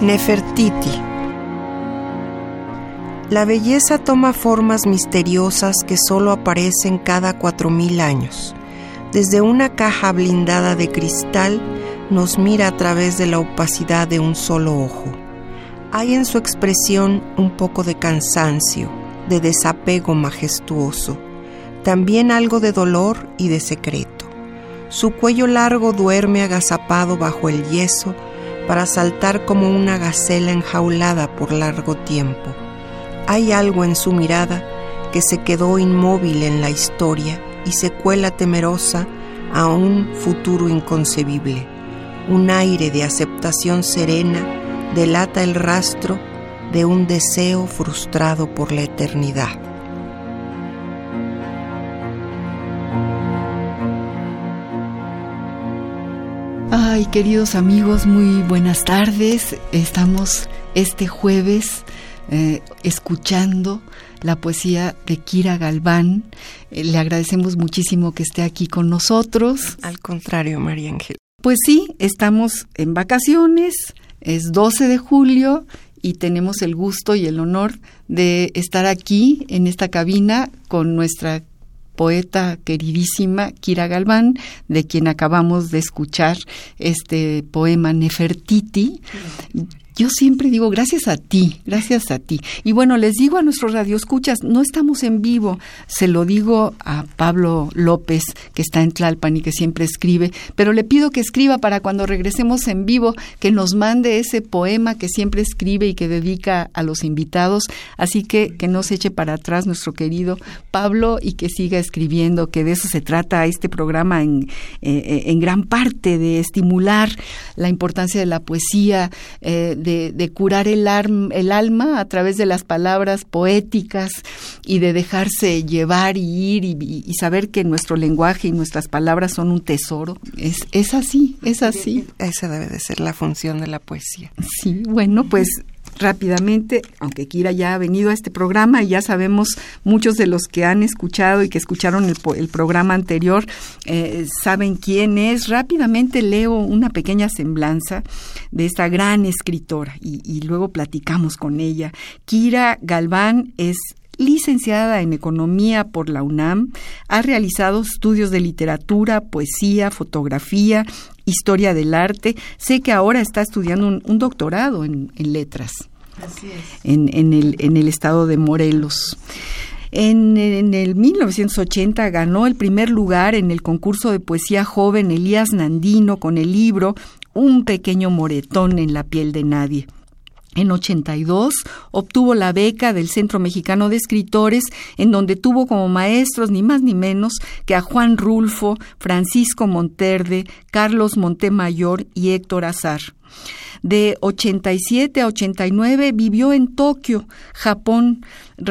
Nefertiti. La belleza toma formas misteriosas que solo aparecen cada cuatro mil años. Desde una caja blindada de cristal nos mira a través de la opacidad de un solo ojo. Hay en su expresión un poco de cansancio, de desapego majestuoso, también algo de dolor y de secreto. Su cuello largo duerme agazapado bajo el yeso para saltar como una gacela enjaulada por largo tiempo. Hay algo en su mirada que se quedó inmóvil en la historia y se cuela temerosa a un futuro inconcebible. Un aire de aceptación serena delata el rastro de un deseo frustrado por la eternidad. Ay, queridos amigos, muy buenas tardes. Estamos este jueves eh, escuchando la poesía de Kira Galván. Eh, le agradecemos muchísimo que esté aquí con nosotros. Al contrario, María Ángel. Pues sí, estamos en vacaciones, es 12 de julio y tenemos el gusto y el honor de estar aquí en esta cabina con nuestra poeta queridísima Kira Galván, de quien acabamos de escuchar este poema Nefertiti yo siempre digo gracias a ti, gracias a ti. Y bueno, les digo a nuestros radioescuchas, no estamos en vivo, se lo digo a Pablo López, que está en Tlalpan y que siempre escribe, pero le pido que escriba para cuando regresemos en vivo, que nos mande ese poema que siempre escribe y que dedica a los invitados. Así que que no se eche para atrás nuestro querido Pablo y que siga escribiendo, que de eso se trata este programa en, eh, eh, en gran parte, de estimular la importancia de la poesía, eh, de de, curar el, el alma a través de las palabras poéticas y de dejarse llevar y ir y, saber que nuestro lenguaje y nuestras palabras son un tesoro. Es, es así, es así. Esa debe de ser la función de la poesía. Sí, bueno, pues rápidamente, aunque Kira ya ha venido a este programa y ya sabemos muchos de los que han escuchado y que escucharon el, programa anterior, eh, saben quién es. Rápidamente leo una pequeña semblanza de esta gran escritora y, y luego platicamos con ella. Kira Galván es licenciada en Economía por la UNAM, ha realizado estudios de literatura, poesía, fotografía, historia del arte. Sé que ahora está estudiando un, doctorado en, letras En, en, el, en el estado de Morelos. En, en, el 1980 ganó el primer lugar en el concurso de poesía joven Elías Nandino con el libro Un pequeño moretón en la piel de nadie. En 82 obtuvo la beca del Centro Mexicano de Escritores, en donde tuvo como maestros ni más ni menos que a Juan Rulfo, Francisco Monterde, Carlos Montemayor y Héctor Azar. De 87 a 89 vivió en Tokio, Japón.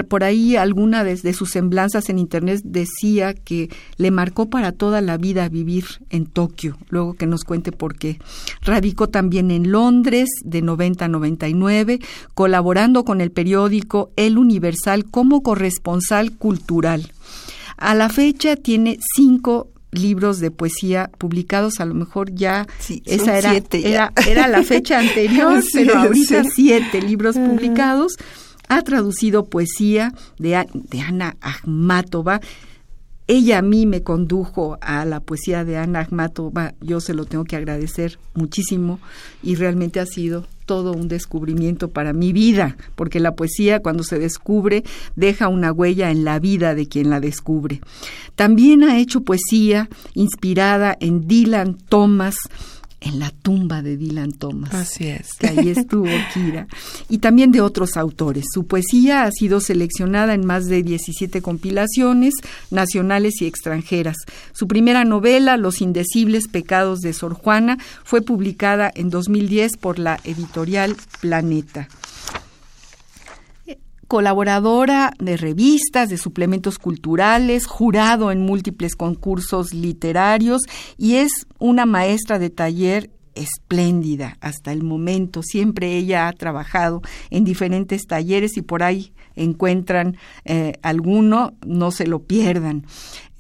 Por ahí alguna de, sus semblanzas en internet decía que le marcó para toda la vida vivir en Tokio. Luego que nos cuente por qué. Radicó también en Londres de 90 a 99, colaborando con el periódico El Universal como corresponsal cultural. A la fecha tiene cinco libros de poesía publicados, a lo mejor ya esa era, era, era, la fecha anterior, pero ahorita siete libros publicados. Ha traducido poesía de, de Ana Akhmatova. Ella a mí me condujo a la poesía de Ana Akhmatova, yo se lo tengo que agradecer muchísimo y realmente ha sido todo un descubrimiento para mi vida, porque la poesía cuando se descubre deja una huella en la vida de quien la descubre. También ha hecho poesía inspirada en Dylan Thomas, en la tumba de Dylan Thomas. Así es. Que ahí estuvo Kira. Y también de otros autores. Su poesía ha sido seleccionada en más de 17 compilaciones nacionales y extranjeras. Su primera novela, Los indecibles pecados de Sor Juana, fue publicada en 2010 por la editorial Planeta colaboradora de revistas, de suplementos culturales, jurado en múltiples concursos literarios y es una maestra de taller espléndida hasta el momento. Siempre ella ha trabajado en diferentes talleres y por ahí encuentran eh, alguno, no se lo pierdan.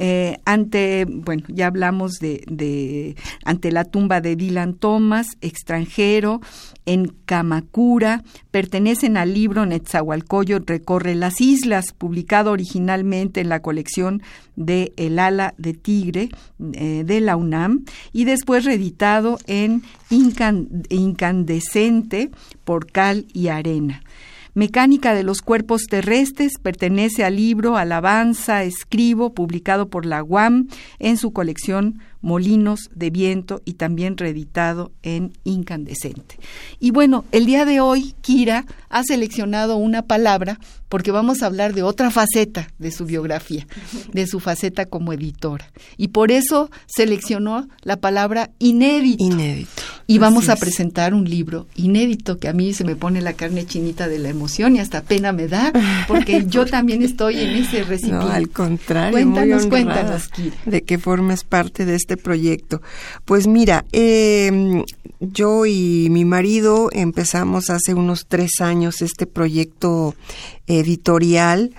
Eh, ante, bueno, ya hablamos de, de, ante la tumba de Dylan Thomas, extranjero, en Kamakura, pertenecen al libro Netzahualcoyo Recorre las Islas, publicado originalmente en la colección de El ala de tigre eh, de la UNAM y después reeditado en Incandescente por Cal y Arena. Mecánica de los cuerpos terrestres pertenece al libro Alabanza Escribo, publicado por la UAM en su colección Molinos de Viento y también reeditado en Incandescente. Y bueno, el día de hoy Kira ha seleccionado una palabra porque vamos a hablar de otra faceta de su biografía, de su faceta como editora. Y por eso seleccionó la palabra inédito. Inédito. Y vamos a presentar un libro inédito que a mí se me pone la carne chinita de la emoción y hasta pena me da porque yo también estoy en ese recipiente. No, al contrario. Cuéntanos, cuéntanos, Kira. De que formes parte de este proyecto. Pues mira, eh, yo y mi marido empezamos hace unos tres años este proyecto editorial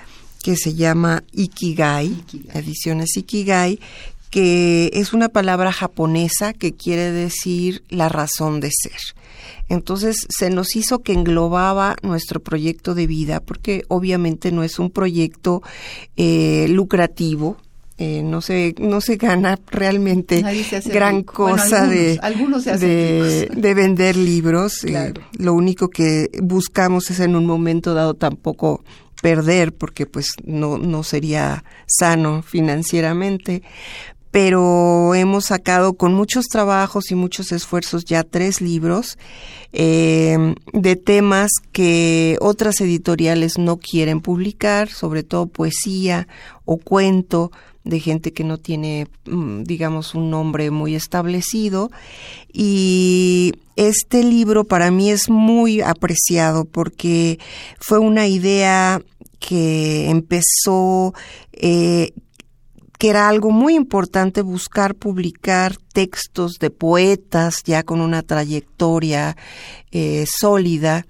que se llama Ikigai, Ediciones Ikigai, que es una palabra japonesa que quiere decir la razón de ser. Entonces se nos hizo que englobaba nuestro proyecto de vida, porque obviamente no es un proyecto eh, lucrativo, eh, no se no se gana realmente gran cosa de, de, vender libros. Eh, lo único que buscamos es en un momento dado tampoco perder, porque pues no, no sería sano financieramente. Pero hemos sacado con muchos trabajos y muchos esfuerzos ya tres libros eh, de temas que otras editoriales no quieren publicar, sobre todo poesía o cuento, de gente que no tiene, mm, digamos, un nombre muy establecido. Y este libro para mí es muy apreciado porque fue una idea que empezó, eh, que era algo muy importante buscar publicar textos de poetas ya con una trayectoria eh, sólida,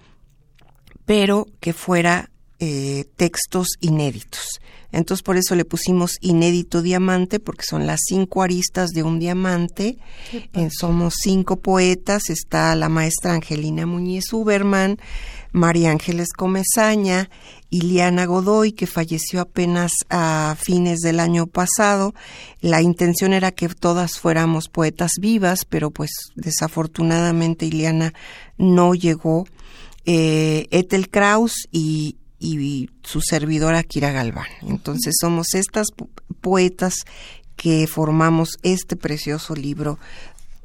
pero que fuera eh, textos inéditos. Entonces por eso le pusimos inédito diamante, porque son las cinco aristas de un diamante. Eh, somos cinco poetas, está la maestra Angelina Muñiz Uberman, María Ángeles Comezaña, Iliana Godoy, que falleció apenas a fines del año pasado. La intención era que todas fuéramos poetas vivas, pero pues desafortunadamente Iliana no llegó. Eh, Ethel Kraus y, y su servidora Kira Galván. Entonces somos estas poetas que formamos este precioso libro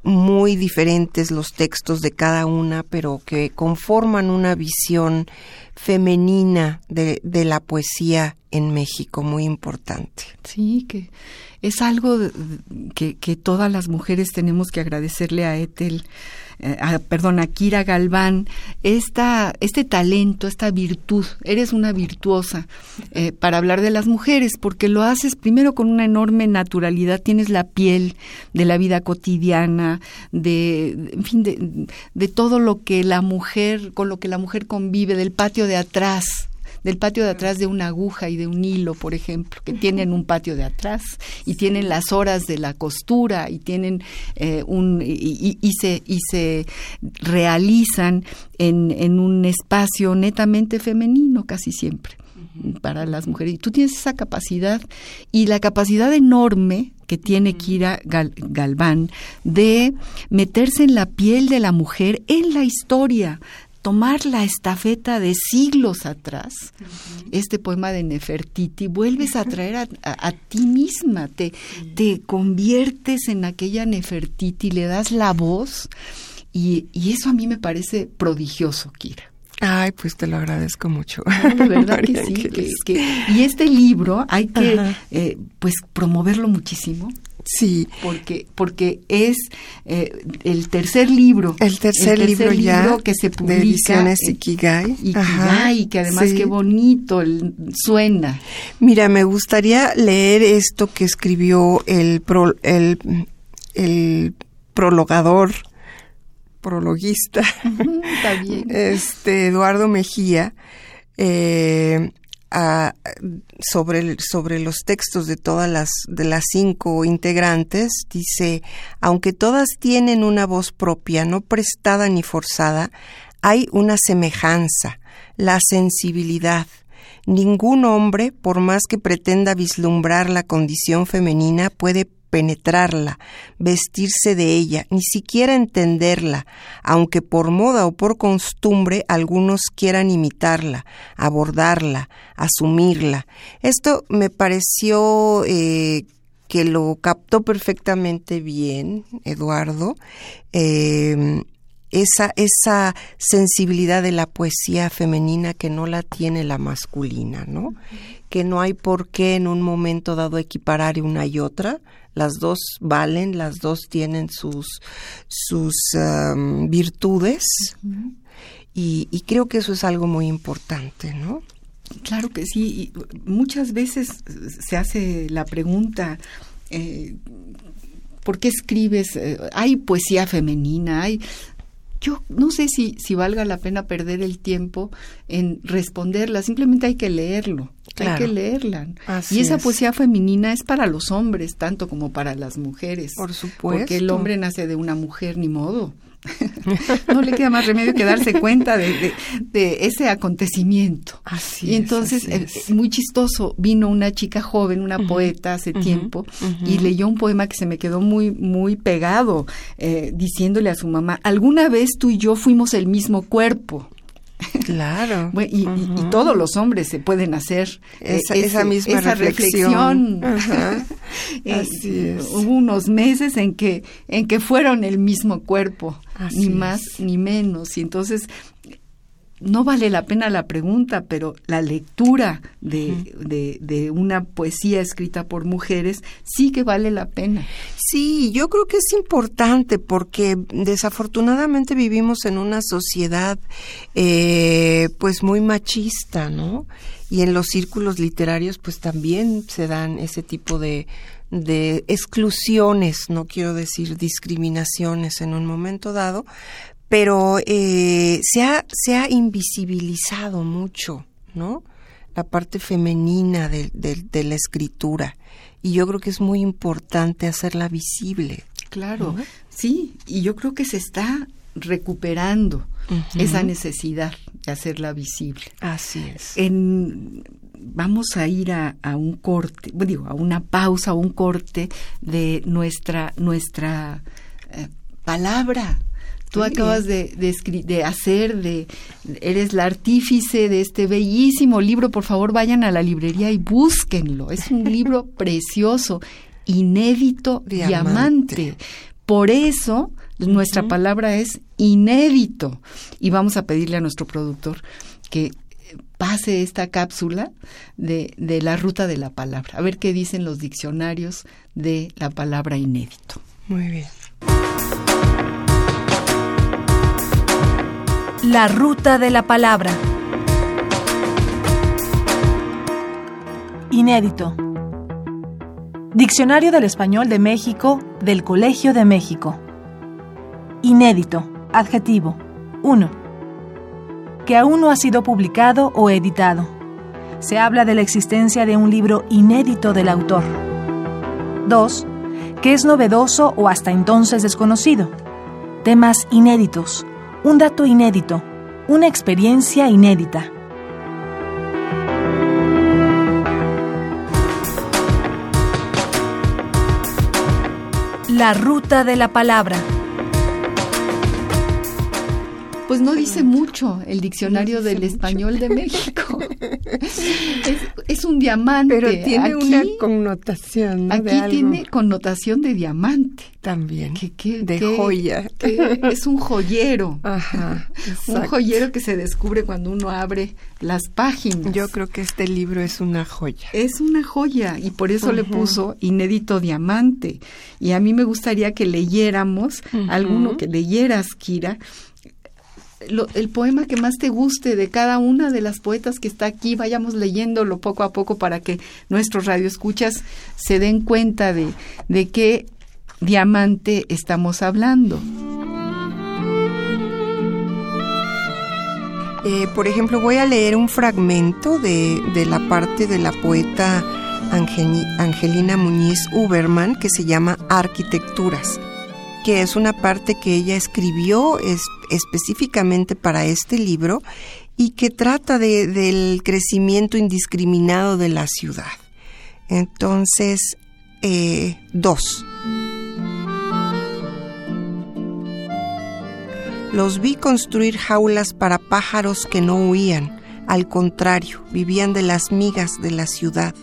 muy diferentes los textos de cada una, pero que conforman una visión femenina de, de, la poesía en México muy importante. Sí, que es algo que, que todas las mujeres tenemos que agradecerle a Ethel eh, perdón, a Kira Galván, esta, este talento, esta virtud, eres una virtuosa eh, para hablar de las mujeres, porque lo haces primero con una enorme naturalidad, tienes la piel de la vida cotidiana, de, en fin, de todo lo que la mujer, con lo que la mujer convive, del patio de atrás, del patio de atrás de una aguja y de un hilo, por ejemplo, que tienen un patio de atrás y tienen las horas de la costura y tienen eh, un y, se y se realizan en, en un espacio netamente femenino casi siempre para las mujeres. Y tú tienes esa capacidad y la capacidad enorme que tiene Kira Galván de meterse en la piel de la mujer en la historia, tomar la estafeta de siglos atrás, este poema de Nefertiti, vuelves a traer a, ti misma, te, te conviertes en aquella Nefertiti, le das la voz y, eso a mí me parece prodigioso, Kira. Ay, pues te lo agradezco mucho. de verdad que sí. y este libro hay que, eh, pues, promoverlo muchísimo. Sí. Porque, porque es eh, el tercer libro. El tercer, libro, ya que se publica. De ediciones Ikigai. Ikigai, que además qué bonito suena. Mira, me gustaría leer esto que escribió el, el, el prologador prologuista, este Eduardo Mejía, eh, sobre, sobre los textos de todas las, de las cinco integrantes, dice, aunque todas tienen una voz propia, no prestada ni forzada, hay una semejanza, la sensibilidad. Ningún hombre, por más que pretenda vislumbrar la condición femenina, puede penetrarla, vestirse de ella, ni siquiera entenderla, aunque por moda o por costumbre algunos quieran imitarla, abordarla, asumirla. Esto me pareció eh, que lo captó perfectamente bien, Eduardo. Eh, esa, esa sensibilidad de la poesía femenina que no la tiene la masculina, ¿no? Que no hay por qué en un momento dado equiparar una y otra, las dos valen, las dos tienen sus, sus virtudes. Y, creo que eso es algo muy importante, ¿no? Claro que sí, muchas veces se hace la pregunta, eh, ¿por qué escribes? Eh, hay poesía femenina, hay yo no sé si, si valga la pena perder el tiempo en responderla, simplemente hay que leerlo, hay que leerla. y esa poesía femenina es para los hombres, tanto como para las mujeres. Por supuesto. Porque el hombre nace de una mujer, ni modo. no le queda más remedio que darse cuenta de, ese acontecimiento. Así y entonces, eh, muy chistoso, vino una chica joven, una poeta hace tiempo, y leyó un poema que se me quedó muy, muy pegado, eh, diciéndole a su mamá, alguna vez tú y yo fuimos el mismo cuerpo. Claro. y, todos los hombres se pueden hacer eh, esa, misma reflexión. Eh, hubo unos meses en que, en que fueron el mismo cuerpo, ni más ni menos. Y entonces no vale la pena la pregunta, pero la lectura de, de, una poesía escrita por mujeres sí que vale la pena. Sí, yo creo que es importante porque desafortunadamente vivimos en una sociedad eh, pues muy machista, ¿no? Y en los círculos literarios pues también se dan ese tipo de, de exclusiones, no quiero decir discriminaciones en un momento dado, pero eh, se, ha, se ha invisibilizado mucho, ¿no? La parte femenina de, de, la escritura. Y yo creo que es muy importante hacerla visible. Claro, sí, y yo creo que se está recuperando esa necesidad de hacerla visible. Así es. En, vamos a ir a, a un corte, digo, a una pausa, a un corte de nuestra, nuestra eh, palabra Tú acabas de, de, hacer, de, eres la artífice de este bellísimo libro. Por favor, vayan a la librería y búsquenlo. Es un libro precioso, inédito, diamante. Por eso nuestra palabra es inédito. Y vamos a pedirle a nuestro productor que pase esta cápsula de, de la ruta de la palabra. A ver qué dicen los diccionarios de la palabra inédito. Muy bien. La ruta de la palabra. Inédito. Diccionario del Español de México del Colegio de México. Inédito. Adjetivo. 1. Que aún no ha sido publicado o editado. Se habla de la existencia de un libro inédito del autor. 2. Que es novedoso o hasta entonces desconocido. Temas inéditos un dato inédito, una experiencia inédita. La ruta de la palabra. Pues no dice mucho el diccionario del español de México. es, un diamante. Pero tiene una connotación. Aquí tiene connotación de diamante. También. de joya. es un joyero. Ajá. un joyero que se descubre cuando uno abre las páginas. Yo creo que este libro es una joya. Es una joya y por eso le puso inédito diamante. Y a mí me gustaría que leyéramos, alguno que leyeras, Kira, el poema que más te guste de cada una de las poetas que está aquí, vayamos leyéndolo poco a poco para que nuestros radioescuchas se den cuenta de, de qué diamante estamos hablando. Eh, por ejemplo, voy a leer un fragmento de, de la parte de la poeta Angelina Muñiz Uberman que se llama Arquitecturas que es una parte que ella escribió específicamente para este libro y que trata del crecimiento indiscriminado de la ciudad. Entonces, eh, dos. Los vi construir jaulas para pájaros que no huían, al contrario, vivían de las migas de la ciudad.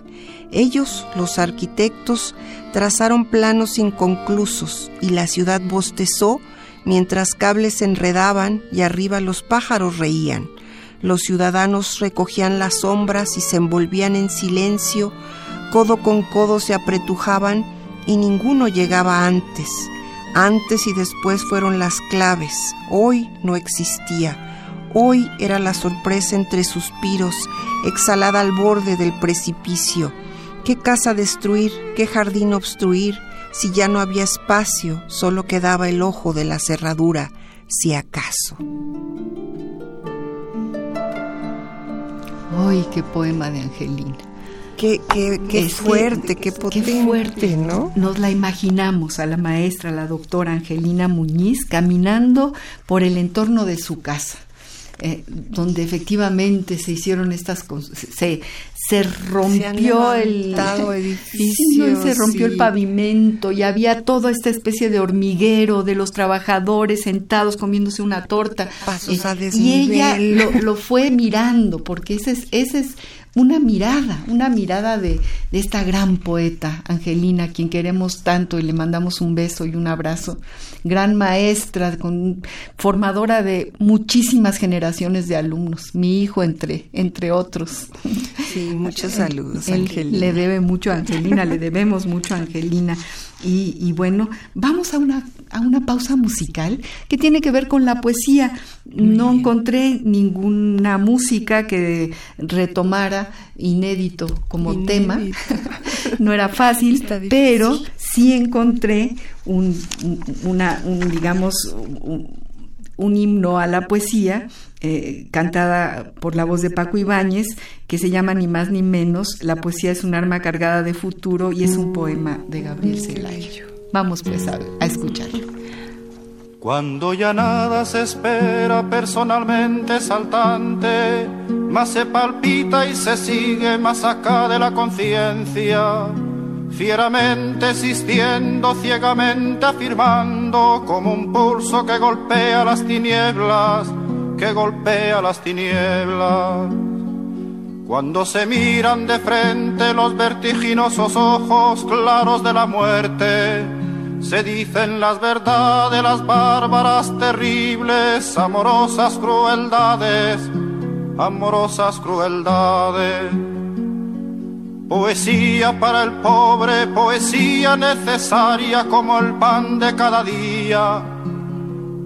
Ellos, los arquitectos, trazaron planos inconclusos y la ciudad bostezó mientras cables se enredaban y arriba los pájaros reían. Los ciudadanos recogían las sombras y se envolvían en silencio, codo con codo se apretujaban y ninguno llegaba antes. Antes y después fueron las claves, hoy no existía. Hoy era la sorpresa entre suspiros, exhalada al borde del precipicio. ¿Qué casa destruir? ¿Qué jardín obstruir? Si ya no había espacio, solo quedaba el ojo de la cerradura, si acaso. ¡Ay, qué poema de Angelina! Qué, qué, fuerte, qué potente, qué fuerte, ¿no? Nos la imaginamos a la maestra, la doctora Angelina Muñiz, caminando por el entorno de su casa eh, donde efectivamente se hicieron estas cosas, se, se rompió el edificio, se rompió el pavimento y había toda esta especie de hormiguero de los trabajadores sentados comiéndose una torta. Eh, y ella lo, lo, fue mirando, porque ese es, ese es una mirada, una mirada de, de, esta gran poeta, Angelina, a quien queremos tanto y le mandamos un beso y un abrazo. Gran maestra, con, formadora de muchísimas generaciones de alumnos, mi hijo entre, entre otros. Sí, muchos saludos, Angelina. Le debe mucho a Angelina, le debemos mucho a Angelina. Y, bueno, vamos a una, a una pausa musical que tiene que ver con la poesía. No encontré ninguna música que retomara inédito como tema. no era fácil, pero sí encontré un, una, digamos, un himno a la poesía eh, cantada por la voz de Paco Ibáñez, que se llama Ni más ni menos, La poesía es un arma cargada de futuro y es un poema de Gabriel Celayo. Vamos pues a, a escucharlo. Cuando ya nada se espera personalmente saltante, más se palpita y se sigue más acá de la conciencia, fieramente existiendo, ciegamente afirmando, como un pulso que golpea las tinieblas que golpea las tinieblas. Cuando se miran de frente los vertiginosos ojos claros de la muerte, se dicen las verdades, las bárbaras, terribles, amorosas crueldades, amorosas crueldades. Poesía para el pobre, poesía necesaria como el pan de cada día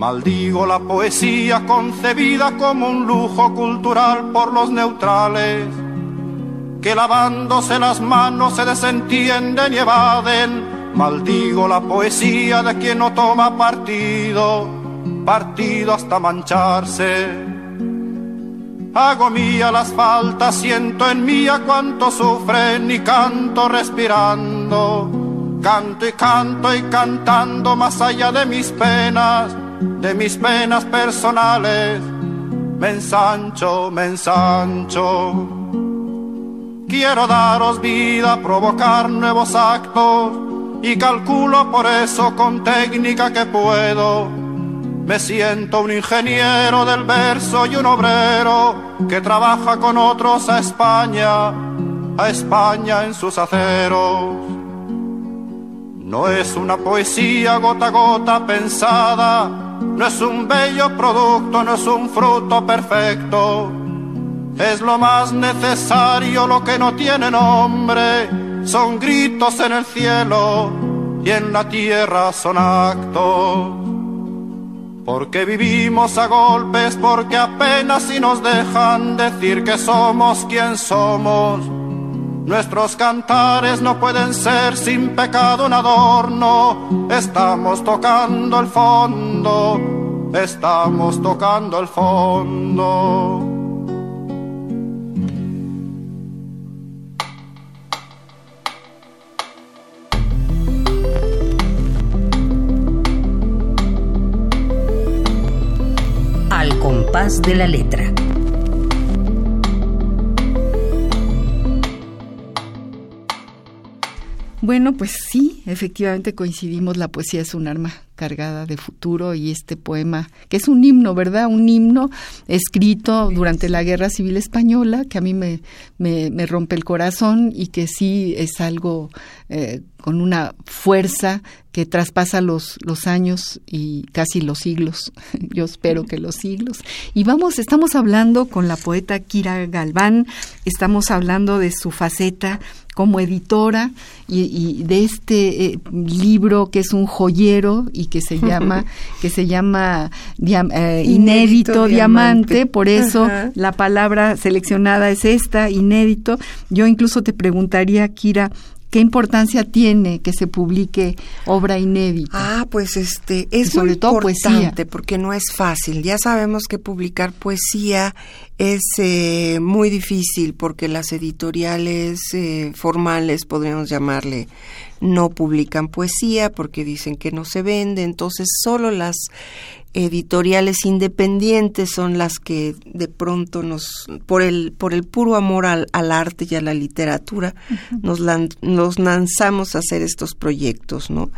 Maldigo la poesía concebida como un lujo cultural por los neutrales, que lavándose las manos se desentienden y evaden. Maldigo la poesía de quien no toma partido, partido hasta mancharse. Hago mía las faltas, siento en mía cuánto sufren y canto respirando. Canto y canto y cantando más allá de mis penas, de mis penas personales. Me ensancho, me ensancho. Quiero daros vida, provocar nuevos actos y calculo por eso con técnica que puedo. Me siento un ingeniero del verso y un obrero que trabaja con otros a España, a España en sus aceros. No es una poesía gota a gota pensada, no es un bello producto, no es un fruto perfecto. Es lo más necesario, lo que no tiene nombre son gritos en el cielo y en la tierra son actos. Porque vivimos a golpes, porque apenas si nos dejan decir que somos quien somos. Nuestros cantares no pueden ser sin pecado un adorno. Estamos tocando el fondo, estamos tocando el fondo. compás de la letra. Bueno, pues sí, efectivamente coincidimos, la poesía es un arma cargada de futuro y este poema, que es un himno, ¿verdad? Un himno escrito durante la Guerra Civil Española, que a mí me, me, rompe el corazón y que sí es algo eh, con una fuerza que traspasa los, los años y casi los siglos. Yo espero que los siglos. Y vamos, estamos hablando con la poeta Kira Galván, estamos hablando de su faceta como editora y, de este eh, libro que es un joyero y que se llama que se llama eh, inédito, diamante, por eso la palabra seleccionada es esta inédito. Yo incluso te preguntaría Kira ¿Qué importancia tiene que se publique obra inédita? Ah, pues este es sobre todo importante porque no es fácil. Ya sabemos que publicar poesía es eh, muy difícil porque las editoriales eh, formales, podríamos llamarle, no publican poesía porque dicen que no se vende. Entonces, solo las editoriales independientes son las que de pronto nos por el por el puro amor al, arte y a la literatura nos, nos lanzamos a hacer estos proyectos no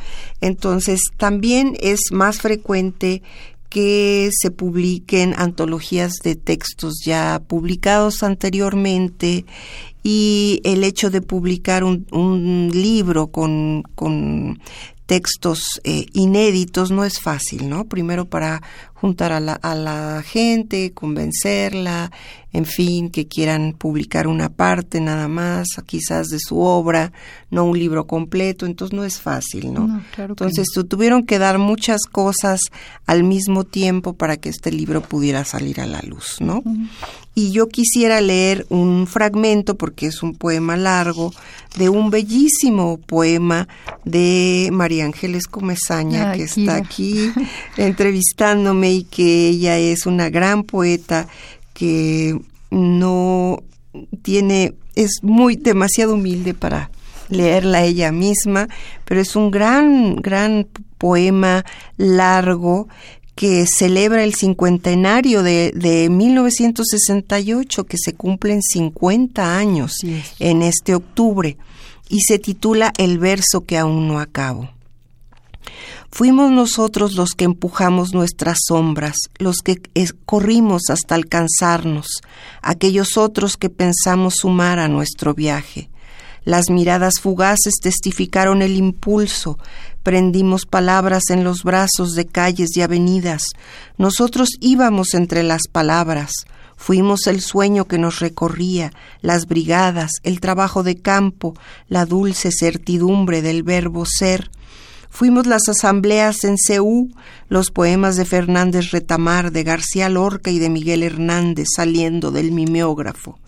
entonces también es más frecuente que se publiquen antologías de textos ya publicados anteriormente y el hecho de publicar un, un libro con, con textos eh, inéditos no es fácil, ¿no? Primero para juntar a la, a la gente, convencerla, en fin, que quieran publicar una parte nada más, quizás de su obra, no un libro completo, entonces no es fácil, ¿no? entonces tuvieron que dar muchas cosas al mismo tiempo para que este libro pudiera salir a la luz, ¿no? Y yo quisiera leer un fragmento, porque es un poema largo, de un bellísimo poema de María Ángeles Comezaña, que está aquí entrevistándome y que ella es una gran poeta que no tiene, es muy demasiado humilde para leerla ella misma, pero es un gran, gran poema largo que celebra el cincuentenario de, de 1968, que se cumplen 50 años en este octubre, y se titula El verso que aún no acabo. Fuimos nosotros los que empujamos nuestras sombras, los que corrimos hasta alcanzarnos, aquellos otros que pensamos sumar a nuestro viaje. Las miradas fugaces testificaron el impulso, prendimos palabras en los brazos de calles y avenidas. Nosotros íbamos entre las palabras, fuimos el sueño que nos recorría, las brigadas, el trabajo de campo, la dulce certidumbre del verbo ser, Fuimos las asambleas en Ceú, los poemas de Fernández Retamar, de García Lorca y de Miguel Hernández saliendo del mimeógrafo.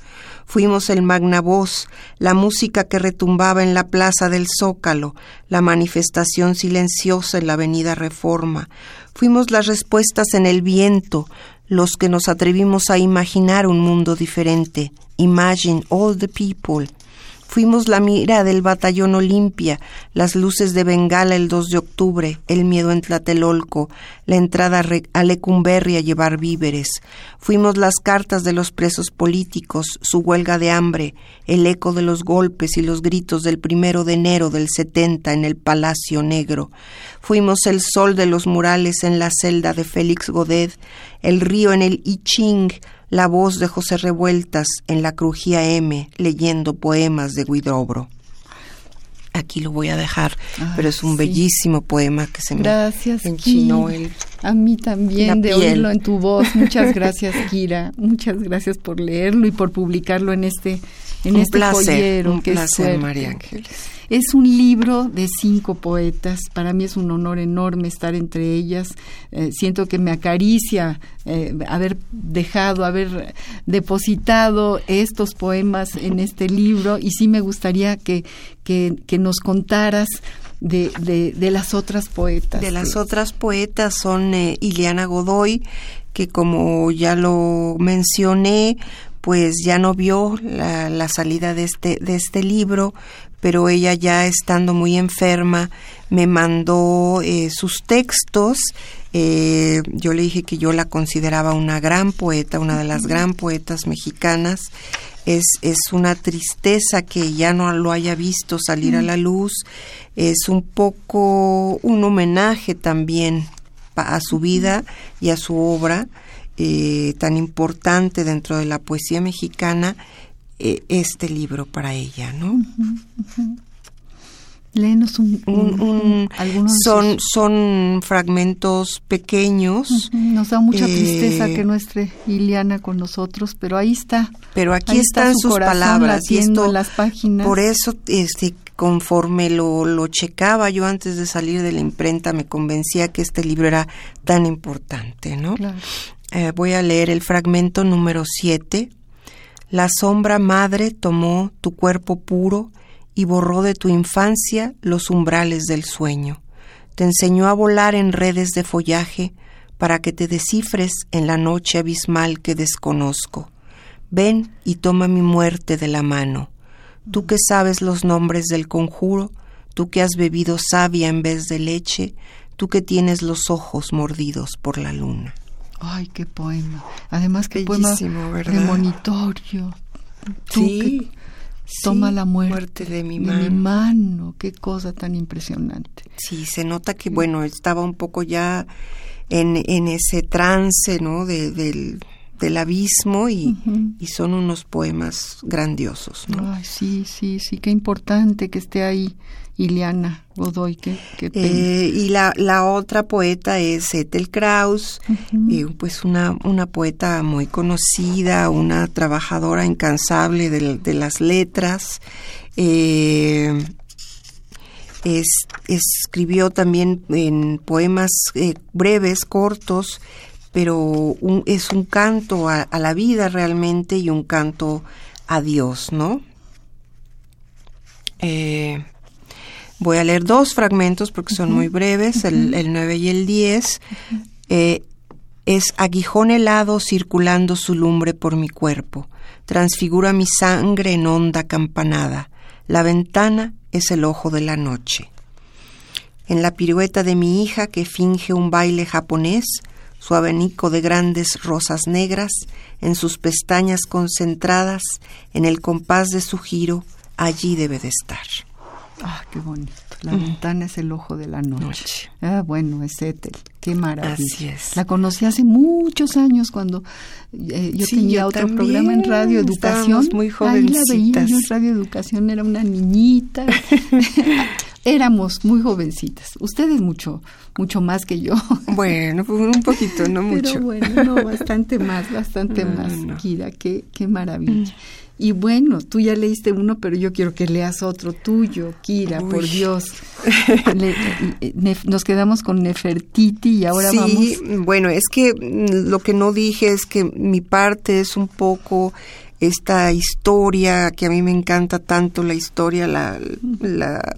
Fuimos el magnavoz, la música que retumbaba en la plaza del Zócalo, la manifestación silenciosa en la avenida Reforma. Fuimos las respuestas en el viento, los que nos atrevimos a imaginar un mundo diferente. Imagine all the people. Fuimos la mira del batallón Olimpia, las luces de Bengala el 2 de octubre, el miedo en Tlatelolco, la entrada a Lecumberri a llevar víveres. Fuimos las cartas de los presos políticos, su huelga de hambre, el eco de los golpes y los gritos del primero de enero del 70 en el Palacio Negro. Fuimos el sol de los murales en la celda de Félix Godet, el río en el I Ching, la voz de José Revueltas en la crujía M leyendo poemas de Guidobro. Aquí lo voy a dejar, pero es un bellísimo poema que se gracias, me enchinó A mí también de oírlo en tu voz. Muchas gracias, Kira. Muchas gracias por leerlo y por publicarlo en este en un este placer, un placer, María Ángeles. Es un libro de cinco poetas. Para mí es un honor enorme estar entre ellas. Eh, siento que me acaricia eh, haber dejado, haber depositado estos poemas en este libro y sí me gustaría que, que, nos contaras de, de, las otras poetas. De las otras poetas son eh, Ileana Godoy, que como ya lo mencioné, pues ya no vio la, la, salida de este, de este libro, pero ella ya estando muy enferma me mandó eh, sus textos. Eh, yo le dije que yo la consideraba una gran poeta, una de las gran poetas mexicanas. Es, es una tristeza que ya no lo haya visto salir a la luz. Es un poco un homenaje también a su vida y a su obra eh, tan importante dentro de la poesía mexicana eh, este libro para ella, ¿no? Léenos un, algunos son son fragmentos pequeños. Nos da mucha tristeza eh, que no esté Iliana con nosotros, pero ahí está. Pero aquí están sus palabras y esto, las páginas. Por eso este conforme lo, lo checaba yo antes de salir de la imprenta me convencía que este libro era tan importante, ¿no? Eh, voy a leer el fragmento número 7 la sombra madre tomó tu cuerpo puro y borró de tu infancia los umbrales del sueño. Te enseñó a volar en redes de follaje para que te descifres en la noche abismal que desconozco. Ven y toma mi muerte de la mano. Tú que sabes los nombres del conjuro, tú que has bebido savia en vez de leche, tú que tienes los ojos mordidos por la luna. Ay, qué poema. Además, qué poema premonitorio. sí. toma la muerte, de, mi, mano. Qué cosa tan impresionante. Sí, se nota que, bueno, estaba un poco ya en, en ese trance, ¿no? De, del, del abismo y, y, son unos poemas grandiosos, ¿no? Ay, sí, sí, sí, qué importante que esté ahí Iliana Godoy, qué, eh, y la, la otra poeta es Ethel Kraus, eh, pues una, una poeta muy conocida, una trabajadora incansable de, las letras. Eh, escribió también en poemas breves, cortos, pero es un canto a, a, la vida realmente y un canto a Dios, ¿no? Eh, Voy a leer dos fragmentos porque son muy breves, el, el, 9 y el 10. Eh, es aguijón helado circulando su lumbre por mi cuerpo, transfigura mi sangre en honda campanada. La ventana es el ojo de la noche. En la pirueta de mi hija que finge un baile japonés, su abanico de grandes rosas negras, en sus pestañas concentradas, en el compás de su giro, allí debe de estar. Ah, qué bonito. La ventana es el ojo de la noche. Ah, bueno, es Ethel. Qué maravilla. Así es. La conocí hace muchos años cuando eh, yo tenía otro programa en Radio Educación. muy jovencitas. Ahí la veía yo en Radio Educación, era una niñita. Éramos muy jovencitas. Ustedes mucho, mucho más que yo. Bueno, pues un poquito, no mucho. Pero bueno, no, bastante más, bastante más, Kira. Qué, qué maravilla. Y bueno, tú ya leíste uno, pero yo quiero que leas otro tuyo, Kira, por Dios. nos quedamos con Nefertiti y ahora vamos. Sí, bueno, es que mm, lo que no dije es que mi parte es un poco esta historia que a mí me encanta tanto, la historia, la, la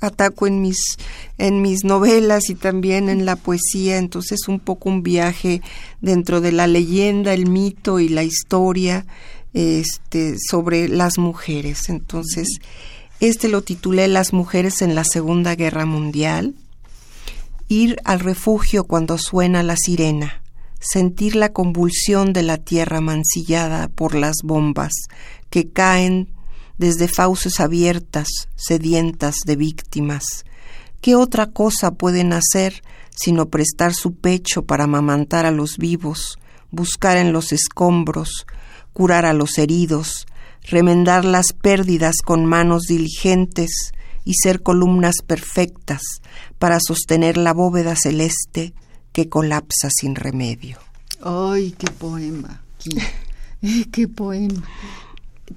ataco en mis, en mis novelas y también en la poesía, entonces un poco un viaje dentro de la leyenda, el mito y la historia este, sobre las mujeres. Entonces, este lo titulé Las mujeres en la Segunda Guerra Mundial. Ir al refugio cuando suena la sirena, sentir la convulsión de la tierra mancillada por las bombas que caen desde fauces abiertas, sedientas de víctimas. ¿Qué otra cosa pueden hacer sino prestar su pecho para amamantar a los vivos, buscar en los escombros, curar a los heridos, remendar las pérdidas con manos diligentes y ser columnas perfectas para sostener la bóveda celeste que colapsa sin remedio. ¡Ay, qué poema! ¡Qué, qué poema!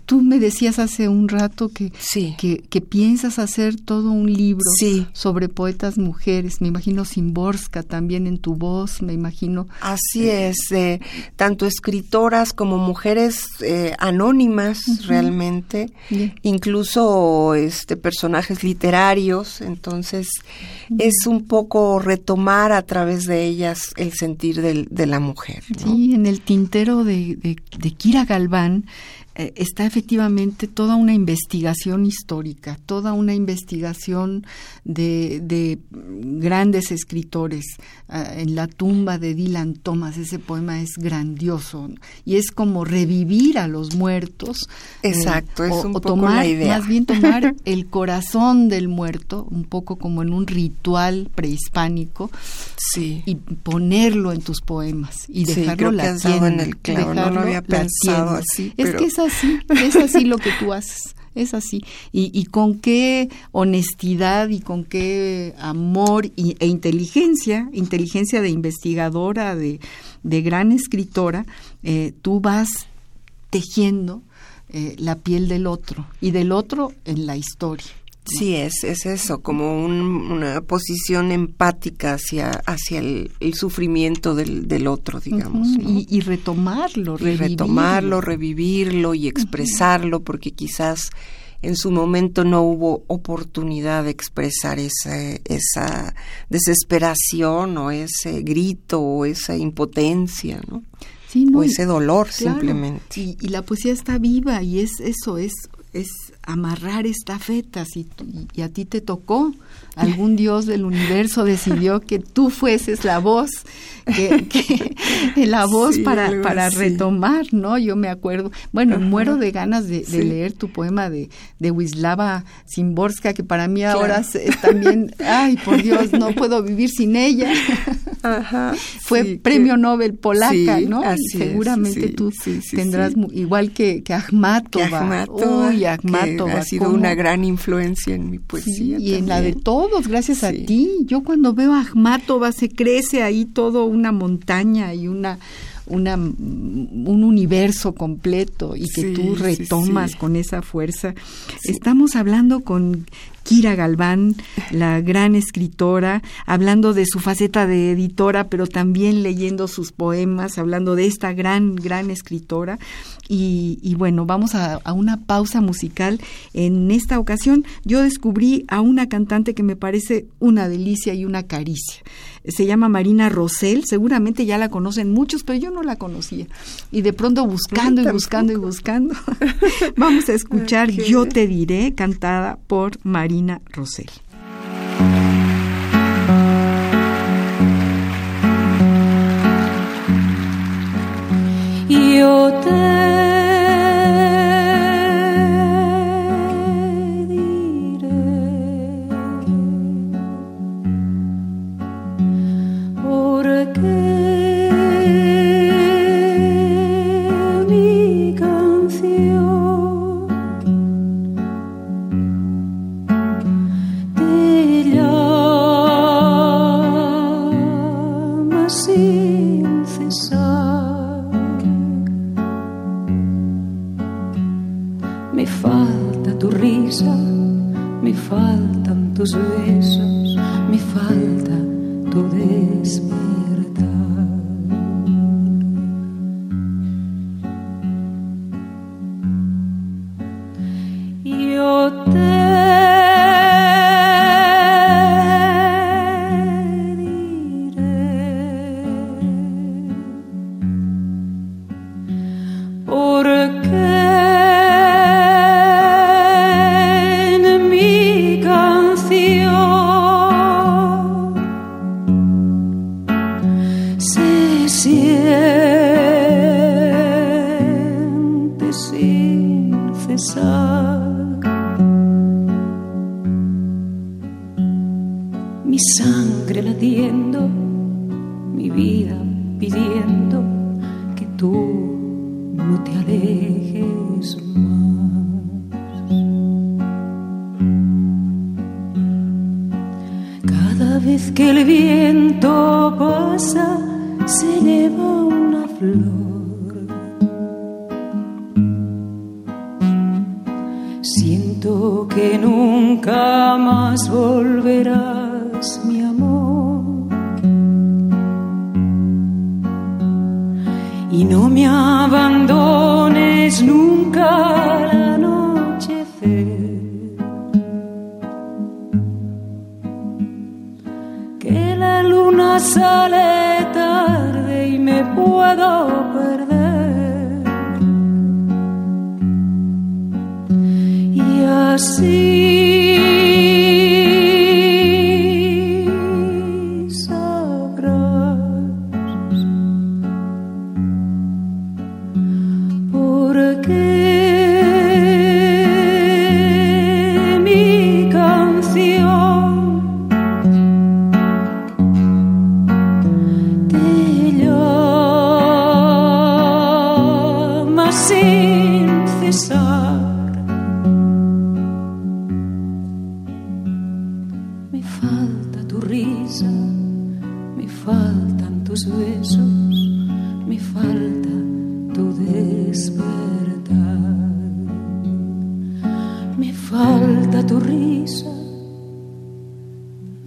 Tú me decías hace un rato que, que, piensas hacer todo un libro sobre poetas mujeres. Me imagino Simborska también en tu voz, me imagino. Así es, eh, tanto escritoras como mujeres eh, anónimas realmente, incluso este personajes literarios. Entonces es un poco retomar a través de ellas el sentir de la mujer. Sí, en el tintero de, de, de Kira Galván eh, está efectivamente toda una investigación histórica, toda una investigación de, grandes escritores. Ah, en la tumba de Dylan Thomas, ese poema es grandioso y es como revivir a los muertos. Eh, Exacto, es un poco tomar, la idea. Más bien tomar el corazón del muerto, un poco como en un ritual prehispánico, sí. y ponerlo en tus poemas y dejarlo sí, en el clavo, no lo había pensado así. Es que es así, es así lo que tú haces, es así. Y, y con qué honestidad y con qué amor e inteligencia, inteligencia de investigadora, de, de gran escritora, eh, tú vas tejiendo eh, la piel del otro y del otro en la historia. Sí, es, es eso, como una posición empática hacia, hacia el, sufrimiento del, del, otro, digamos. y, retomarlo, y retomarlo, revivirlo y expresarlo, porque quizás en su momento no hubo oportunidad de expresar esa, esa desesperación o ese grito o esa impotencia, ¿no? o ese dolor simplemente. Y, y, la poesía está viva y es eso, es, es amarrar estafetas y, y, a ti te tocó. Algún dios del universo decidió que tú fueses la voz, que, que la voz para, para retomar, ¿no? Yo me acuerdo, bueno, muero de ganas de, leer tu poema de, de Wislava Simborska, que para mí ahora es, también, ay, por Dios, no puedo vivir sin ella. Fue premio Nobel polaca, ¿no? seguramente tú tendrás, igual que, que Akhmatova. Uy, ha sido una gran influencia en mi poesía. y en la de todos, gracias a ti. Yo cuando veo a Akhmatova se crece ahí todo una montaña y una una, un universo completo y que tú retomas con esa fuerza. Estamos hablando con Kira Galván, la gran escritora, hablando de su faceta de editora, pero también leyendo sus poemas, hablando de esta gran, gran escritora. Y, bueno, vamos a, a, una pausa musical. En esta ocasión yo descubrí a una cantante que me parece una delicia y una caricia. Se llama Marina Rosell, seguramente ya la conocen muchos, pero yo no la conocía. Y de pronto buscando y buscando y buscando, vamos a escuchar Yo te diré, cantada por Marina Marina Rosell. Yo te sin cesar. Me falta tu risa, me faltan tus besos, me falta tu despertar. Me falta tu risa,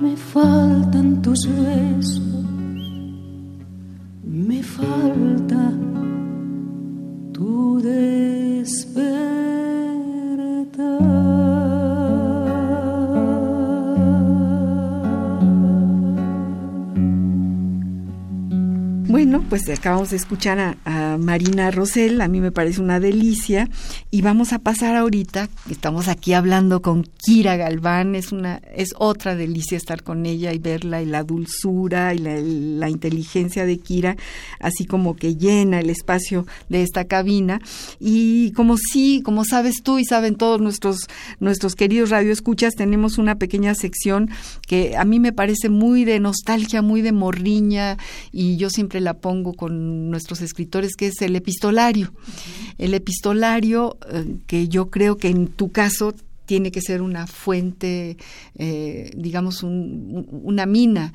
me faltan tus besos, me falta pues acabamos de escuchar a, a Marina Rosell, a mí me parece una delicia, y vamos a pasar ahorita, estamos aquí hablando con Kira Galván, es una, es otra delicia estar con ella y verla y la dulzura y la, inteligencia de Kira, así como que llena el espacio de esta cabina, y como sí, como sabes tú y saben todos nuestros, nuestros queridos radioescuchas, tenemos una pequeña sección que a mí me parece muy de nostalgia, muy de morriña, y yo siempre la pongo con nuestros escritores, que es el epistolario. El epistolario, eh, que yo creo que en tu caso tiene que ser una fuente, eh, digamos, un- una mina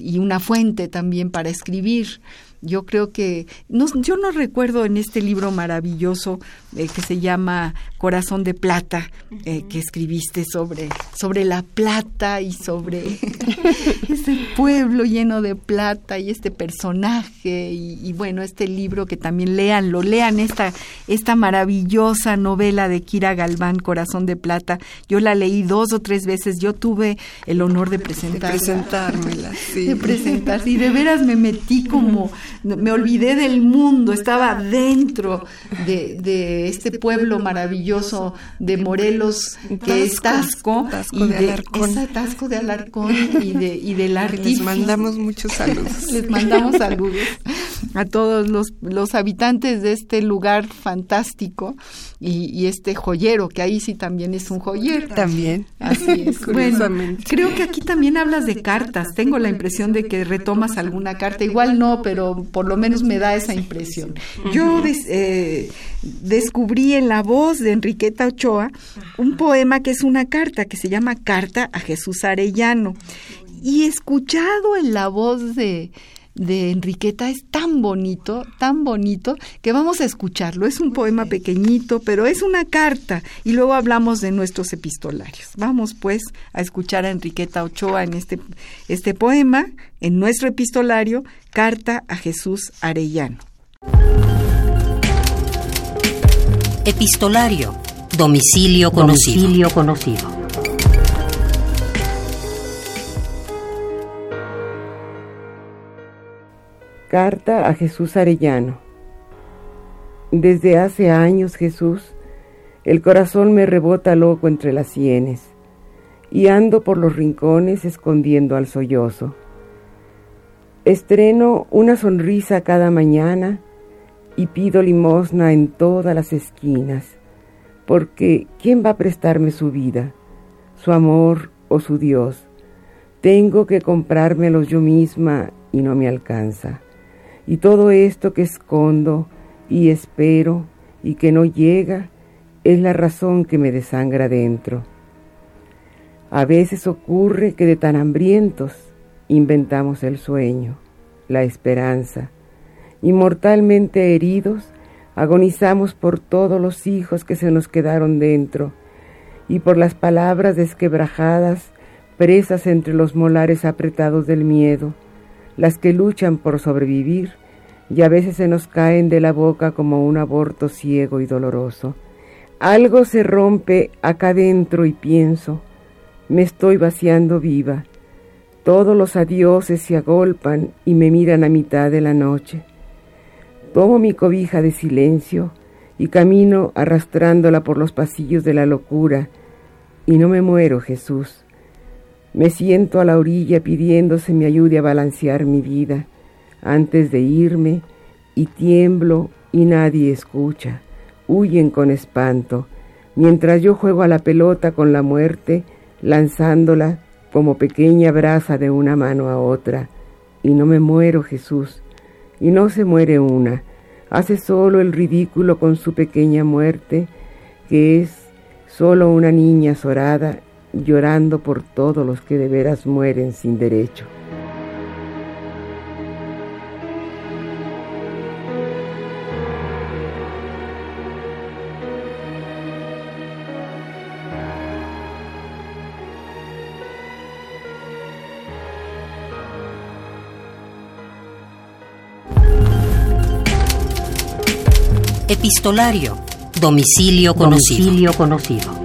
y una fuente también para escribir. Yo creo que, no, yo no recuerdo en este libro maravilloso eh, que se llama Corazón de Plata, eh, que escribiste sobre, sobre la plata y sobre ese pueblo lleno de plata y este personaje y, y bueno, este libro que también leanlo, lean esta, esta maravillosa novela de Kira Galván, Corazón de Plata. Yo la leí dos o tres veces, yo tuve el honor de presentarla. presentármela, sí. De presentar, y de veras me metí como, me olvidé del mundo, estaba dentro de, de este pueblo maravilloso de Morelos, que es Tasco, Tasco y de Alarcón. esa Tasco de Alarcón y, de, y del Les mandamos muchos saludos. Les mandamos saludos a todos los, los habitantes de este lugar fantástico y, y este joyero, que ahí sí también es un joyero. También. Así es. bueno, creo que aquí también hablas de cartas. Tengo la impresión de que retomas alguna carta. Igual no, pero por lo menos me da esa impresión. Yo des- eh, descubrí en la voz de Enriqueta Ochoa un poema que es una carta, que se llama Carta a Jesús Arellano. Y escuchado en la voz de, de Enriqueta es tan bonito, tan bonito, que vamos a escucharlo. Es un poema pequeñito, pero es una carta. Y luego hablamos de nuestros epistolarios. Vamos pues a escuchar a Enriqueta Ochoa en este, este poema, en nuestro epistolario, Carta a Jesús Arellano. Epistolario. Domicilio conocido. Domicilio conocido. Carta a Jesús Arellano. Desde hace años, Jesús, el corazón me rebota loco entre las sienes y ando por los rincones escondiendo al sollozo. Estreno una sonrisa cada mañana y pido limosna en todas las esquinas, porque ¿quién va a prestarme su vida, su amor o su Dios? Tengo que comprármelos yo misma y no me alcanza. Y todo esto que escondo y espero y que no llega es la razón que me desangra dentro. A veces ocurre que de tan hambrientos inventamos el sueño, la esperanza, y mortalmente heridos agonizamos por todos los hijos que se nos quedaron dentro y por las palabras desquebrajadas presas entre los molares apretados del miedo, las que luchan por sobrevivir y a veces se nos caen de la boca como un aborto ciego y doloroso. Algo se rompe acá dentro y pienso, me estoy vaciando viva. Todos los adioses se agolpan y me miran a mitad de la noche. Tomo mi cobija de silencio y camino arrastrándola por los pasillos de la locura, y no me muero, Jesús. Me siento a la orilla pidiéndose me ayude a balancear mi vida. Antes de irme y tiemblo y nadie escucha. Huyen con espanto, mientras yo juego a la pelota con la muerte, lanzándola como pequeña brasa de una mano a otra. Y no me muero, Jesús, y no se muere una, hace solo el ridículo con su pequeña muerte, que es solo una niña azorada llorando por todos los que de veras mueren sin derecho. Epistolario. Domicilio conocido. Domicilio conocido.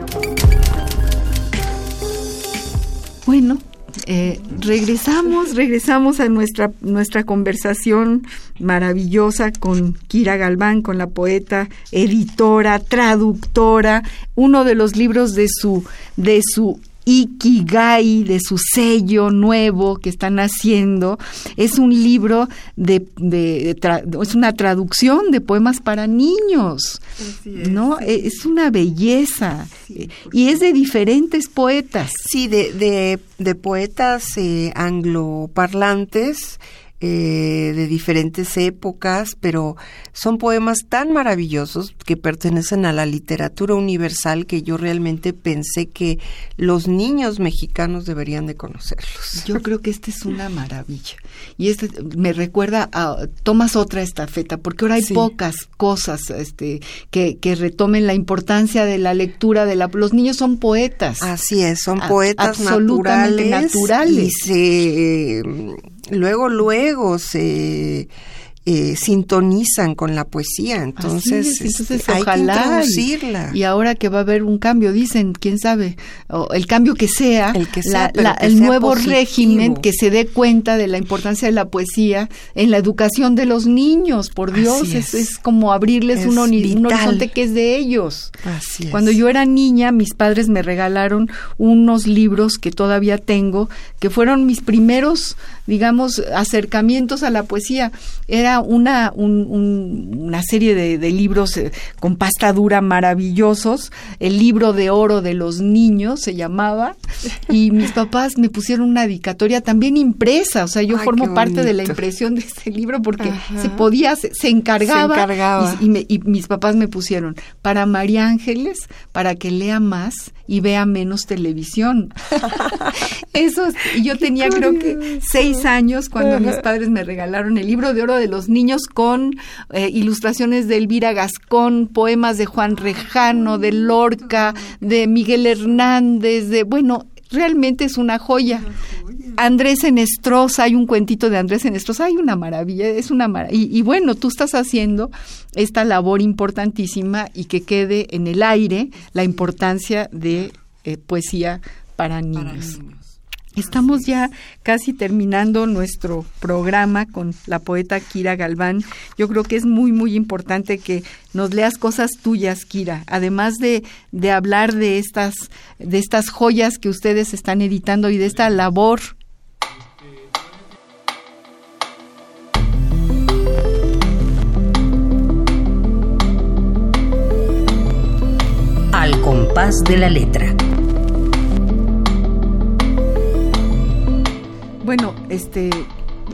Eh, regresamos, regresamos a nuestra, nuestra conversación maravillosa con Kira Galván, con la poeta, editora, traductora, uno de los libros de su, de su Ikigai, de su sello nuevo que están haciendo. Es un libro de, es una traducción de poemas para niños, ¿no? Es una belleza y es de diferentes poetas. Sí, de, de, de poetas eh, angloparlantes eh, de diferentes épocas, pero son poemas tan maravillosos que pertenecen a la literatura universal que yo realmente pensé que los niños mexicanos deberían de conocerlos. Yo creo que esta es una maravilla. Y este me recuerda a, tomas otra estafeta, porque ahora hay pocas cosas este, que, que retomen la importancia de la lectura de la... Los niños son poetas. Así es, son poetas absolutamente naturales. Y se luego, luego se eh, sintonizan con la poesía, entonces, entonces hay ojalá que introducirla. Y, ahora que va a haber un cambio, dicen, quién sabe, el cambio que sea, el, que sea, el nuevo régimen que se dé cuenta de la importancia de la poesía en la educación de los niños, por Dios, es. como abrirles un, horizonte que es de ellos. Cuando yo era niña, mis padres me regalaron unos libros que todavía tengo, que fueron mis primeros, digamos, acercamientos a la poesía. Era una, una serie de, libros eh, con pasta dura maravillosos. El libro de oro de los niños se llamaba. Y mis papás me pusieron una dedicatoria también impresa. O sea, yo formo parte de la impresión de este libro porque se podía, se, encargaba. Y, mis papás me pusieron para María Ángeles, para que lea más y vea menos televisión. Eso, y yo tenía creo que seis años cuando mis padres me regalaron el libro de oro de los niños con eh, ilustraciones de Elvira Gascón, poemas de Juan Rejano, de Lorca, de Miguel Hernández, de, bueno, realmente es una joya. Andrés Enestrosa, hay un cuentito de Andrés Enestrosa, hay una maravilla, es una maravilla. Y, bueno, tú estás haciendo esta labor importantísima y que quede en el aire la importancia de eh, poesía Para niños. Estamos ya casi terminando nuestro programa con la poeta Kira Galván. Yo creo que es muy, muy importante que nos leas cosas tuyas, Kira, además de, de hablar de estas, de estas joyas que ustedes están editando y de esta labor compás de la letra. Bueno, este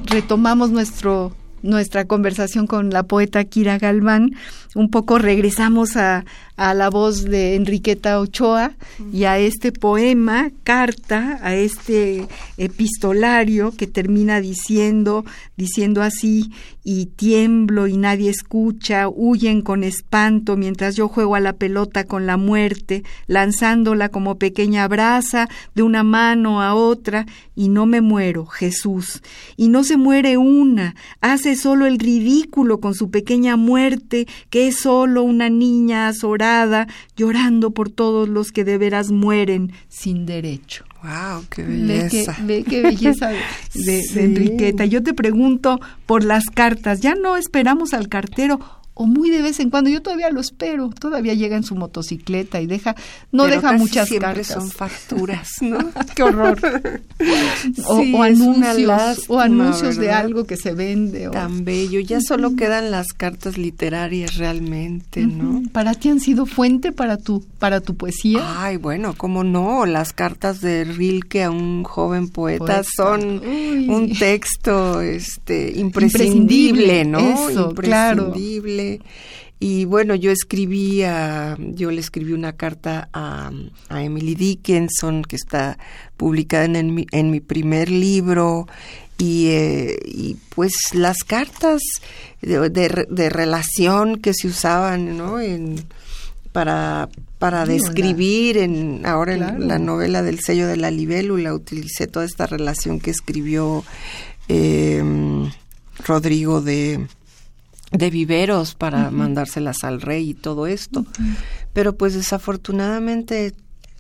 retomamos nuestro nuestra conversación con la poeta Kira Galván, un poco regresamos a, a la voz de Enriqueta Ochoa y a este poema, carta, a este epistolario que termina diciendo, diciendo así, y tiemblo y nadie escucha, huyen con espanto mientras yo juego a la pelota con la muerte, lanzándola como pequeña brasa de una mano a otra, y no me muero, Jesús. Y no se muere una, hace solo el ridículo con su pequeña muerte, que es solo una niña azorada llorando por todos los que de veras mueren sin derecho. ¡Wow! ¡Qué belleza! Ve qué, belleza de, Enriqueta. Yo te pregunto por las cartas. ¿Ya no esperamos al cartero o muy de vez en cuando. Yo todavía lo espero, todavía llega en su motocicleta y deja, no deja muchas siempre cartas. son facturas, ¿no? Qué horror. o, anuncios, o anuncios de algo que se vende. Tan bello. Ya solo quedan las cartas literarias realmente, ¿no? ¿Para ti han sido fuente para tu, para tu poesía? Ay, bueno, cómo no. Las cartas de Rilke a un joven poeta, son un texto este imprescindible, ¿no? Eso, imprescindible. Y bueno, yo escribí, yo le escribí una carta a, Emily Dickinson, que está publicada en, mi, en mi primer libro, y, eh, y, pues las cartas de, de, relación que se usaban, ¿no? En, para, para describir en ahora en la novela del sello de la libélula utilicé toda esta relación que escribió eh, Rodrigo de de viveros para mandárselas al rey y todo esto. Pero pues desafortunadamente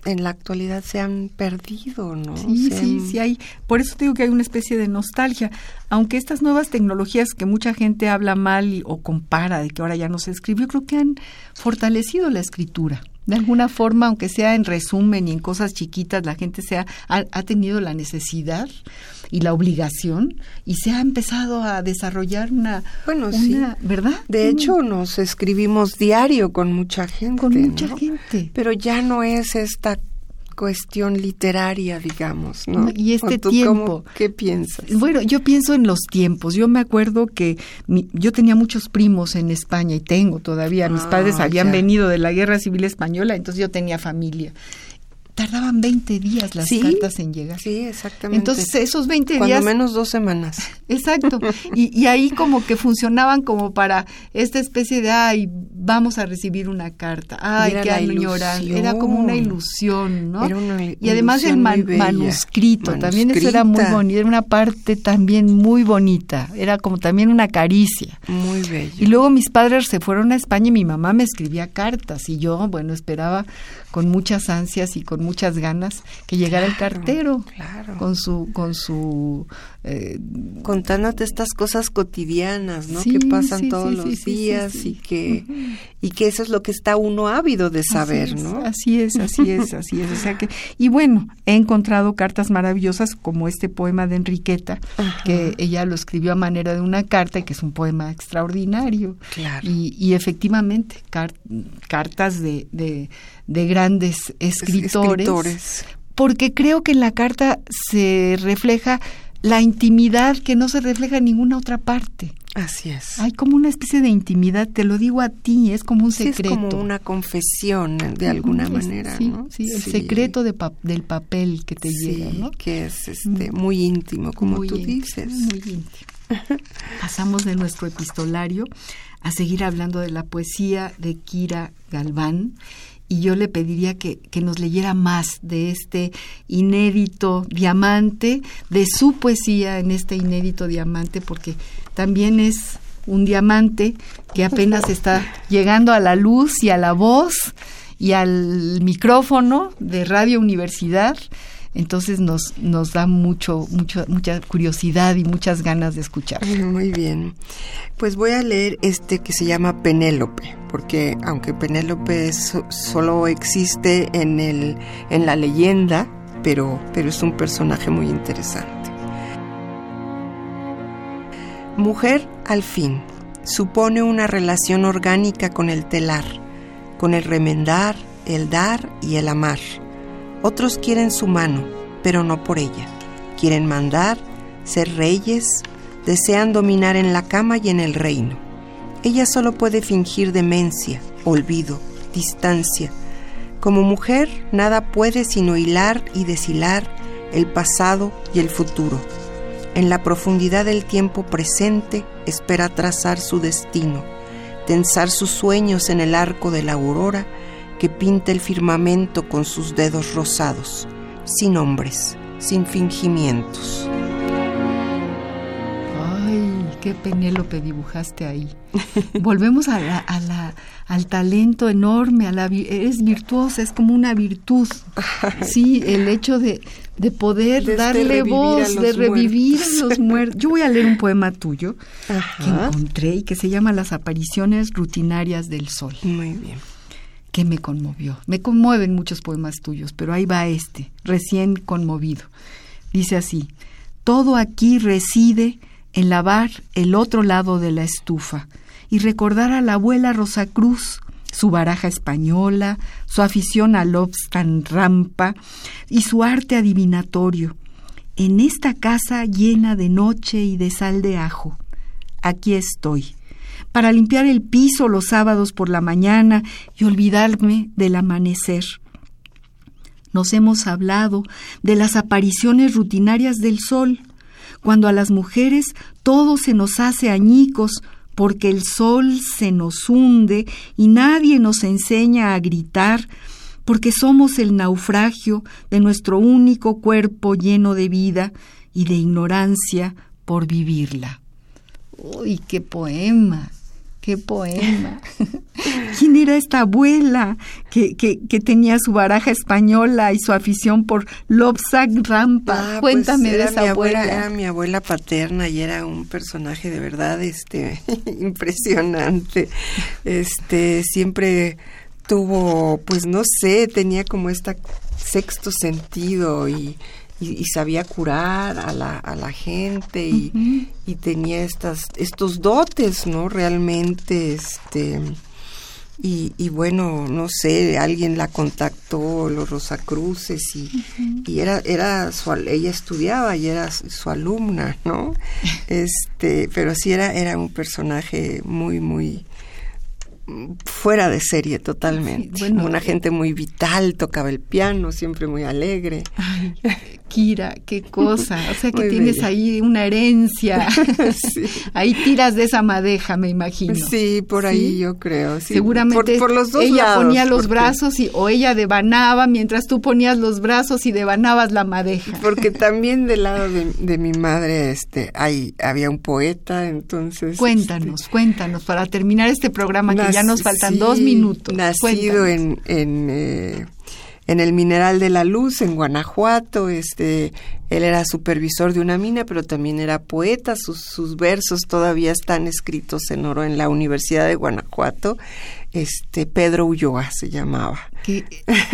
en la actualidad se han perdido, ¿no? Sí, sí, sí hay. Por eso digo que hay una especie de nostalgia. Aunque estas nuevas tecnologías que mucha gente habla mal o compara de que ahora ya no se escribe, yo creo que han fortalecido la escritura. De alguna forma, aunque sea en resumen y en cosas chiquitas, la gente se ha, ha tenido la necesidad y la obligación y se ha empezado a desarrollar una bueno sí. verdad de hecho nos escribimos diario con mucha gente con mucha gente. Pero ya no es esta cuestión literaria, digamos, ¿no? Y este tiempo. ¿Qué piensas? Bueno, yo pienso en los tiempos. Yo me acuerdo que yo tenía muchos primos en España y tengo todavía. Mis ah, padres habían venido de la Guerra Civil Española, entonces yo tenía familia tardaban 20 días las cartas en llegar. Sí, exactamente. Entonces, esos 20 días... Cuando menos dos semanas. Exacto. Y, y, ahí como que funcionaban como para esta especie de, ay, vamos a recibir una carta. Ay, qué añoranza. Era como una ilusión, ¿no? Era una y además el manuscrito, también eso era muy bonito. Era una parte también muy bonita. Era como también una caricia. Muy bello. Y luego mis padres se fueron a España y mi mamá me escribía cartas. Y yo, bueno, esperaba con muchas ansias y con muchas ganas que llegara el cartero claro. con su con su eh, contándote estas cosas cotidianas no que pasan todos los días y que y que eso es lo que está uno ávido de saber no así es así es así es o sea que y bueno he encontrado cartas maravillosas como este poema de Enriqueta que ella lo escribió a manera de una carta y que es un poema extraordinario. Claro. y, y efectivamente cartas de, de de grandes escritores, porque creo que en la carta se refleja la intimidad que no se refleja en ninguna otra parte. Así es. Hay como una especie de intimidad, te lo digo a ti, es como un secreto. es como una confesión de alguna manera, sí, ¿no? Sí, el secreto de del papel que te llega, ¿no? que es este, muy íntimo, como tú dices. Muy íntimo. Pasamos de nuestro epistolario a seguir hablando de la poesía de Kira Galván y yo le pediría que, que, nos leyera más de este inédito diamante, de su poesía en este inédito diamante, porque también es un diamante que apenas está llegando a la luz y a la voz y al micrófono de Radio Universidad entonces nos, nos da mucho, mucho, mucha curiosidad y muchas ganas de escuchar. Muy bien. Pues voy a leer este que se llama Penélope, porque aunque Penélope solo existe en, el, en la leyenda, pero, pero es un personaje muy interesante. Mujer, al fin, supone una relación orgánica con el telar, con el remendar, el dar y el amar. Otros quieren su mano, pero no por ella. Quieren mandar, ser reyes, desean dominar en la cama y en el reino. Ella solo puede fingir demencia, olvido, distancia. Como mujer, nada puede sino hilar y deshilar el pasado y el futuro. En la profundidad del tiempo presente espera trazar su destino, tensar sus sueños en el arco de la aurora que pinta el firmamento con sus dedos rosados, sin nombres, sin fingimientos. Ay, qué Penélope dibujaste ahí. Volvemos a la, a la, al talento enorme, a la, eres virtuosa, es como una virtud. Sí, el hecho de, de poder De este darle voz, de revivir muertos. a los muertos. Yo voy a leer un poema tuyo que encontré y que se llama Las apariciones rutinarias del sol. Muy bien. Que me conmovió. Me conmueven muchos poemas tuyos, pero ahí va este, recién conmovido. Dice así, todo aquí reside en lavar el otro lado de la estufa y recordar a la abuela Rosa Cruz, su baraja española, su afición al obstan rampa y su arte adivinatorio. En esta casa llena de noche y de sal de ajo, aquí estoy para limpiar el piso los sábados por la mañana y olvidarme del amanecer. Nos hemos hablado de las apariciones rutinarias del sol, cuando a las mujeres todo se nos hace añicos porque el sol se nos hunde y nadie nos enseña a gritar, porque somos el naufragio de nuestro único cuerpo lleno de vida y de ignorancia por vivirla. Uy, qué poema, qué poema. ¿Quién era esta abuela que, que, que tenía su baraja española y su afición por Lobsang Rampa? Ah, Cuéntame pues, de era esa mi abuela. abuela. Era mi abuela paterna y era un personaje de verdad este impresionante. Este siempre tuvo, pues no sé, tenía como esta sexto sentido y, y, y sabía curar a la, a la gente y, y tenía estas, estos dotes, ¿no? Realmente, este, y, y bueno, no sé, alguien la contactó, los Rosacruces, y, y era, era su, ella estudiaba y era su, su alumna, ¿no? Este, pero sí era, era un personaje muy, muy fuera de serie totalmente. Sí, bueno, Una eh, gente muy vital, tocaba el piano, siempre muy alegre. Ay, Kira, qué cosa. O sea que Muy tienes bella. ahí una herencia. Sí. Ahí tiras de esa madeja, me imagino. Sí, por ahí yo creo. Seguramente por, por los dos ella lados, ponía los porque- brazos y, o ella devanaba mientras tú ponías los brazos y devanabas la madeja. Porque también del lado de, de mi madre este, hay, había un poeta, entonces... Cuéntanos, cuéntanos, para terminar este programa que ya nos faltan sí, dos minutos. Nacido Cuéntanos. en, en, eh, en el Mineral de la Luz, en Guanajuato. Este, él era supervisor de una mina, pero también era poeta. Sus, sus versos todavía están escritos en oro en la Universidad de Guanajuato. Este, Pedro Ulloa se llamaba. Que,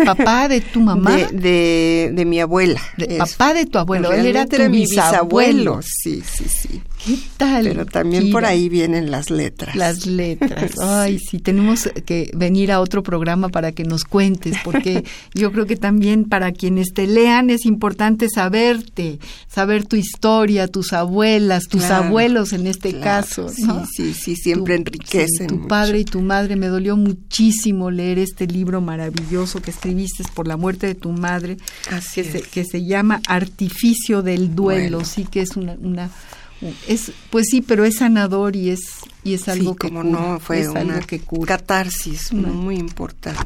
papá de tu mamá, De, de, de mi abuela. de- papá de tu abuelo, él era tu mi bisabuelo. Sí, sí, sí. ¿Qué tal? Pero también por ahí vienen las letras. Las letras. Ay, sí, tenemos que venir a otro programa para que nos cuentes, porque yo creo que también para quienes te lean es importante saberte, saber tu historia, tus abuelas, tus Claro, abuelos en este claro. caso. Sí, sí, sí, siempre Tu- enriquecen sí, tu mucho. padre y tu madre, me dolió muchísimo leer este libro maravilloso que escribiste por la muerte de tu madre, que se, que se llama Artificio del Duelo. Duelo. Sí que es una, una es pues sí, pero es sanador y es y es algo sí, que como cura, no, fue una que cura. catarsis Una- muy importante.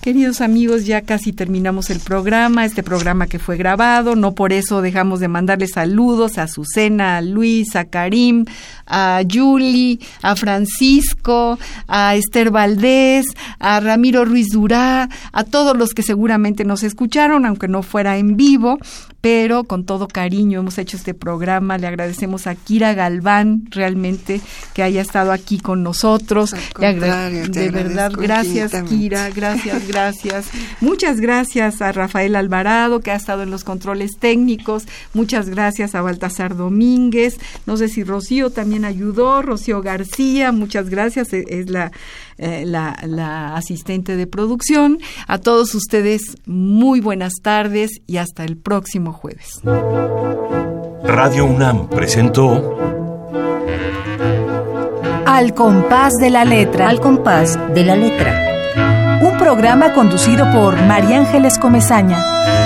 Queridos amigos, ya casi terminamos el programa, este programa que fue grabado, no por eso dejamos de mandarle saludos a Azucena, a Luis, a Karim, a Julie, a Francisco, a Esther Valdés, a Ramiro Ruiz Durá, a todos los que seguramente nos escucharon, aunque no fuera en vivo, pero con todo cariño hemos hecho este programa. Le agradecemos a Kira Galván realmente que haya estado aquí con nosotros. Le de verdad, gracias. Kira, gracias, gracias. Muchas gracias a Rafael Alvarado, que ha estado en los controles técnicos. Muchas gracias a Baltasar Domínguez. No sé si Rocío también ayudó. Rocío García, muchas gracias. e- Es la eh, la, la asistente de producción. A todos ustedes, muy buenas tardes y hasta el próximo jueves. Radio UNAM presentó Al compás de la letra. Al compás de la letra. Un programa conducido por María Ángeles Comezaña.